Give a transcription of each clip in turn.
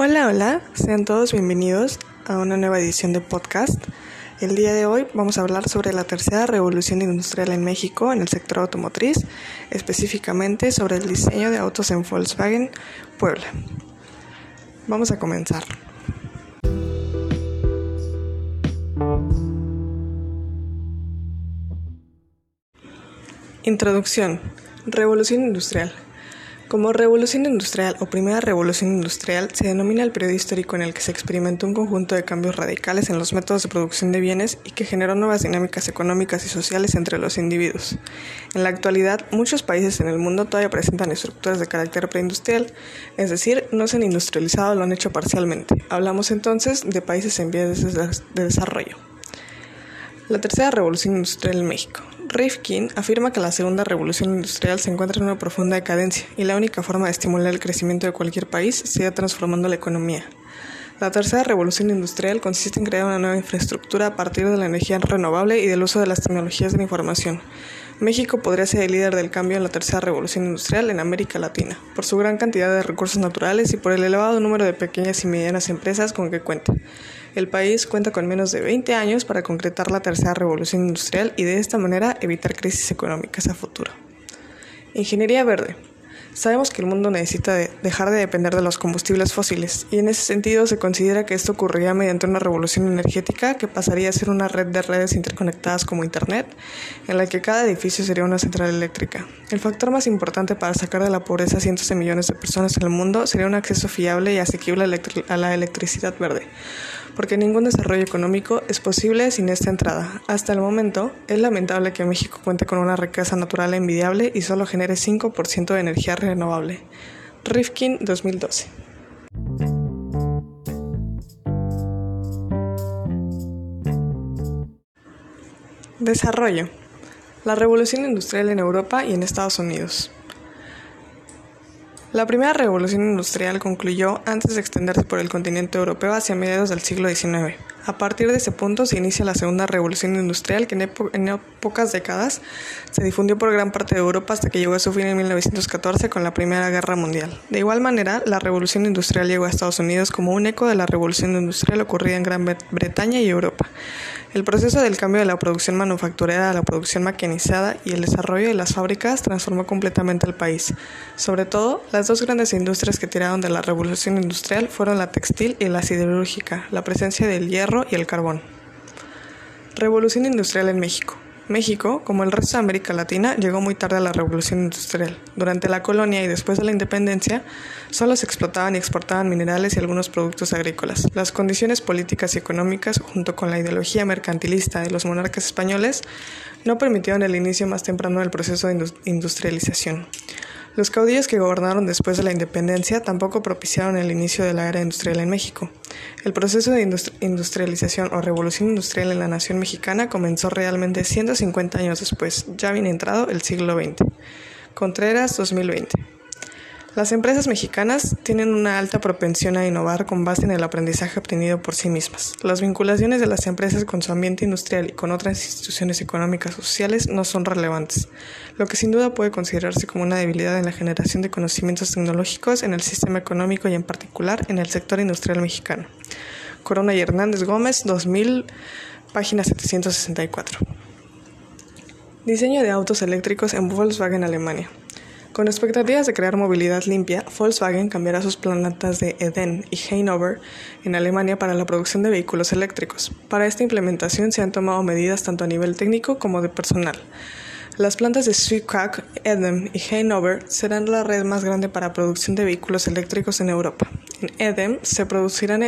Hola, hola, sean todos bienvenidos a una nueva edición de podcast. El día de hoy vamos a hablar sobre la tercera revolución industrial en México en el sector automotriz, específicamente sobre el diseño de autos en Volkswagen Puebla. Vamos a comenzar. Introducción. Revolución industrial. Como revolución industrial o primera revolución industrial se denomina el periodo histórico en el que se experimentó un conjunto de cambios radicales en los métodos de producción de bienes y que generó nuevas dinámicas económicas y sociales entre los individuos. En la actualidad, muchos países en el mundo todavía presentan estructuras de carácter preindustrial, es decir, no se han industrializado o lo han hecho parcialmente. Hablamos entonces de países en vías de desarrollo. La tercera revolución industrial en México. Rifkin afirma que la segunda revolución industrial se encuentra en una profunda decadencia y la única forma de estimular el crecimiento de cualquier país sería transformando la economía. La tercera revolución industrial consiste en crear una nueva infraestructura a partir de la energía renovable y del uso de las tecnologías de la información. México podría ser el líder del cambio en la tercera revolución industrial en América Latina, por su gran cantidad de recursos naturales y por el elevado número de pequeñas y medianas empresas con que cuenta. El país cuenta con menos de 20 años para concretar la tercera revolución industrial y de esta manera evitar crisis económicas a futuro. Ingeniería verde. Sabemos que el mundo necesita dejar de depender de los combustibles fósiles y en ese sentido se considera que esto ocurriría mediante una revolución energética que pasaría a ser una red de redes interconectadas como Internet, en la que cada edificio sería una central eléctrica. El factor más importante para sacar de la pobreza a cientos de millones de personas en el mundo sería un acceso fiable y asequible a la electricidad verde porque ningún desarrollo económico es posible sin esta entrada. Hasta el momento, es lamentable que México cuente con una riqueza natural envidiable y solo genere 5% de energía renovable. Rifkin 2012. Desarrollo. La revolución industrial en Europa y en Estados Unidos. La primera revolución industrial concluyó antes de extenderse por el continente europeo hacia mediados del siglo XIX. A partir de ese punto se inicia la segunda revolución industrial que en, pocas décadas se difundió por gran parte de Europa hasta que llegó a su fin en 1914 con la Primera Guerra Mundial. De igual manera, la revolución industrial llegó a Estados Unidos como un eco de la revolución industrial ocurrida en Gran Bretaña y Europa. El proceso del cambio de la producción manufacturera a la producción maquinizada y el desarrollo de las fábricas transformó completamente al país. Sobre todo, las dos grandes industrias que tiraron de la revolución industrial fueron la textil y la siderúrgica, la presencia del hierro y el carbón. Revolución industrial en México. México, como el resto de América Latina, llegó muy tarde a la revolución industrial. Durante la colonia y después de la independencia, solo se explotaban y exportaban minerales y algunos productos agrícolas. Las condiciones políticas y económicas, junto con la ideología mercantilista de los monarcas españoles, no permitieron el inicio más temprano del proceso de industrialización. Los caudillos que gobernaron después de la independencia tampoco propiciaron el inicio de la era industrial en México. El proceso de industrialización o revolución industrial en la nación mexicana comenzó realmente 150 años después, ya bien entrado el siglo XX. Contreras 2020. Las empresas mexicanas tienen una alta propensión a innovar con base en el aprendizaje obtenido por sí mismas. Las vinculaciones de las empresas con su ambiente industrial y con otras instituciones económicas sociales no son relevantes, lo que sin duda puede considerarse como una debilidad en la generación de conocimientos tecnológicos en el sistema económico y en particular en el sector industrial mexicano. Corona y Hernández Gómez, 2000, página 764. Diseño de autos eléctricos en Volkswagen, Alemania. Con expectativas de crear movilidad limpia, Volkswagen cambiará sus plantas de Eden y Hanover en Alemania para la producción de vehículos eléctricos. Para esta implementación se han tomado medidas tanto a nivel técnico como de personal. Las plantas de Zwickau, Eden y Hanover serán la red más grande para producción de vehículos eléctricos en Europa. En Eden se producirán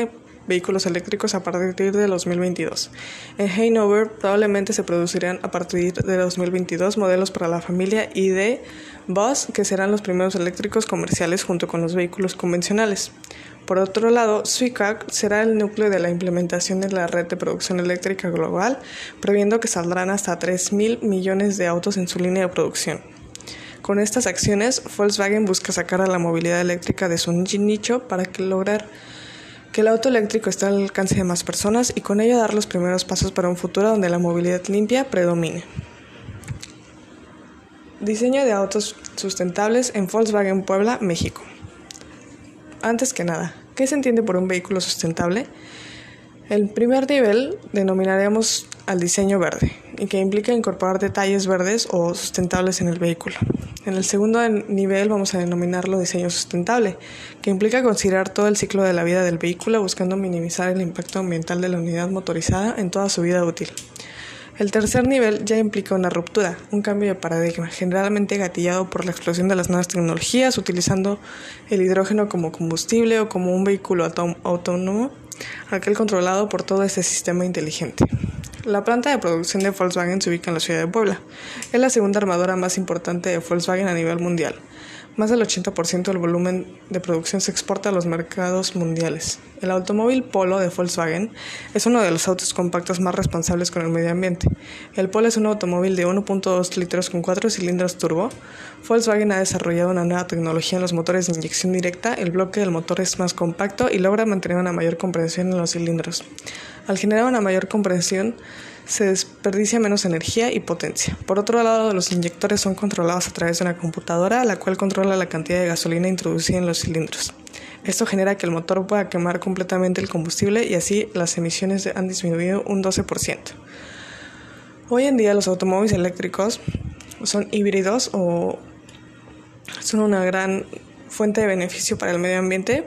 vehículos eléctricos a partir de 2022. En Hanover probablemente se producirán a partir de 2022 modelos para la familia de Bus, que serán los primeros eléctricos comerciales junto con los vehículos convencionales. Por otro lado, Zwickau será el núcleo de la implementación de la red de producción eléctrica global, previendo que saldrán hasta 3.000 millones de autos en su línea de producción. Con estas acciones, Volkswagen busca sacar a la movilidad eléctrica de su nicho para lograr que el auto eléctrico esté al alcance de más personas y con ello dar los primeros pasos para un futuro donde la movilidad limpia predomine. Diseño de autos sustentables en Volkswagen Puebla, México. Antes que nada, ¿Qué se entiende por un vehículo sustentable? El primer nivel denominaremos al diseño verde, que implica incorporar detalles verdes o sustentables en el vehículo. En el segundo nivel vamos a denominarlo diseño sustentable, que implica considerar todo el ciclo de la vida del vehículo buscando minimizar el impacto ambiental de la unidad motorizada en toda su vida útil. El tercer nivel ya implica una ruptura, un cambio de paradigma, generalmente gatillado por la explosión de las nuevas tecnologías, utilizando el hidrógeno como combustible o como un vehículo autónomo aquel controlado por todo este sistema inteligente. La planta de producción de Volkswagen se ubica en la ciudad de Puebla. Es la segunda armadora más importante de Volkswagen a nivel mundial. Más del 80% del volumen de producción se exporta a los mercados mundiales. El automóvil Polo de Volkswagen es uno de los autos compactos más responsables con el medio ambiente. El Polo es un automóvil de 1.2 litros con 4 cilindros turbo. Volkswagen ha desarrollado una nueva tecnología en los motores de inyección directa. El bloque del motor es más compacto y logra mantener una mayor comprensión en los cilindros. Al generar una mayor comprensión, se desperdicia menos energía y potencia. Por otro lado, los inyectores son controlados a través de una computadora, la cual controla la cantidad de gasolina introducida en los cilindros. Esto genera que el motor pueda quemar completamente el combustible y así las emisiones han disminuido un 12%. Hoy en día los automóviles eléctricos son híbridos o son una gran fuente de beneficio para el medio ambiente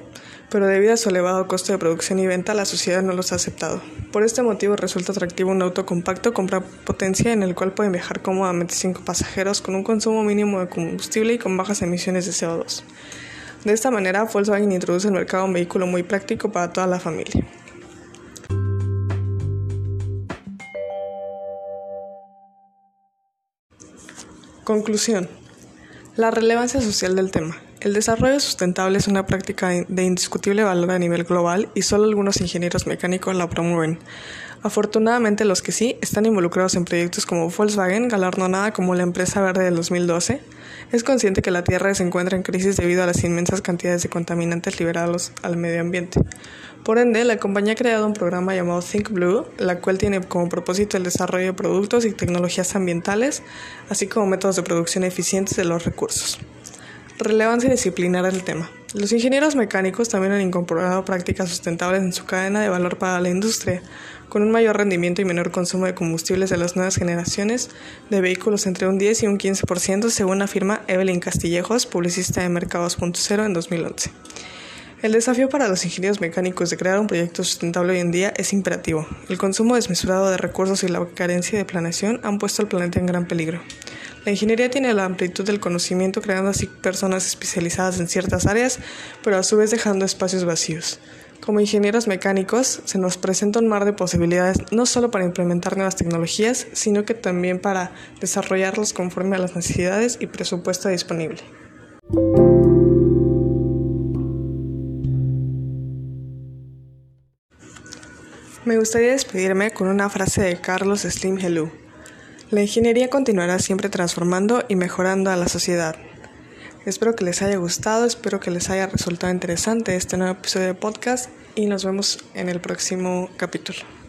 pero debido a su elevado costo de producción y venta, la sociedad no los ha aceptado. Por este motivo resulta atractivo un auto compacto con potencia en el cual pueden viajar cómodamente cinco pasajeros con un consumo mínimo de combustible y con bajas emisiones de CO2. De esta manera, Volkswagen introduce al mercado un vehículo muy práctico para toda la familia. Conclusión. La relevancia social del tema. El desarrollo sustentable es una práctica de indiscutible valor a nivel global y solo algunos ingenieros mecánicos la promueven. Afortunadamente los que sí están involucrados en proyectos como Volkswagen, galardonada como la empresa verde del 2012, es consciente que la Tierra se encuentra en crisis debido a las inmensas cantidades de contaminantes liberados al medio ambiente. Por ende, la compañía ha creado un programa llamado Think Blue, la cual tiene como propósito el desarrollo de productos y tecnologías ambientales, así como métodos de producción eficientes de los recursos. Relevancia disciplinar del tema. Los ingenieros mecánicos también han incorporado prácticas sustentables en su cadena de valor para la industria, con un mayor rendimiento y menor consumo de combustibles de las nuevas generaciones de vehículos entre un 10 y un 15%, según afirma Evelyn Castillejos, publicista de Mercados.0 en 2011. El desafío para los ingenieros mecánicos de crear un proyecto sustentable hoy en día es imperativo. El consumo desmesurado de recursos y la carencia de planeación han puesto al planeta en gran peligro. La ingeniería tiene la amplitud del conocimiento creando así personas especializadas en ciertas áreas, pero a su vez dejando espacios vacíos. Como ingenieros mecánicos, se nos presenta un mar de posibilidades no solo para implementar nuevas tecnologías, sino que también para desarrollarlos conforme a las necesidades y presupuesto disponible. Me gustaría despedirme con una frase de Carlos Slim Helú. La ingeniería continuará siempre transformando y mejorando a la sociedad. Espero que les haya gustado, espero que les haya resultado interesante este nuevo episodio de podcast y nos vemos en el próximo capítulo.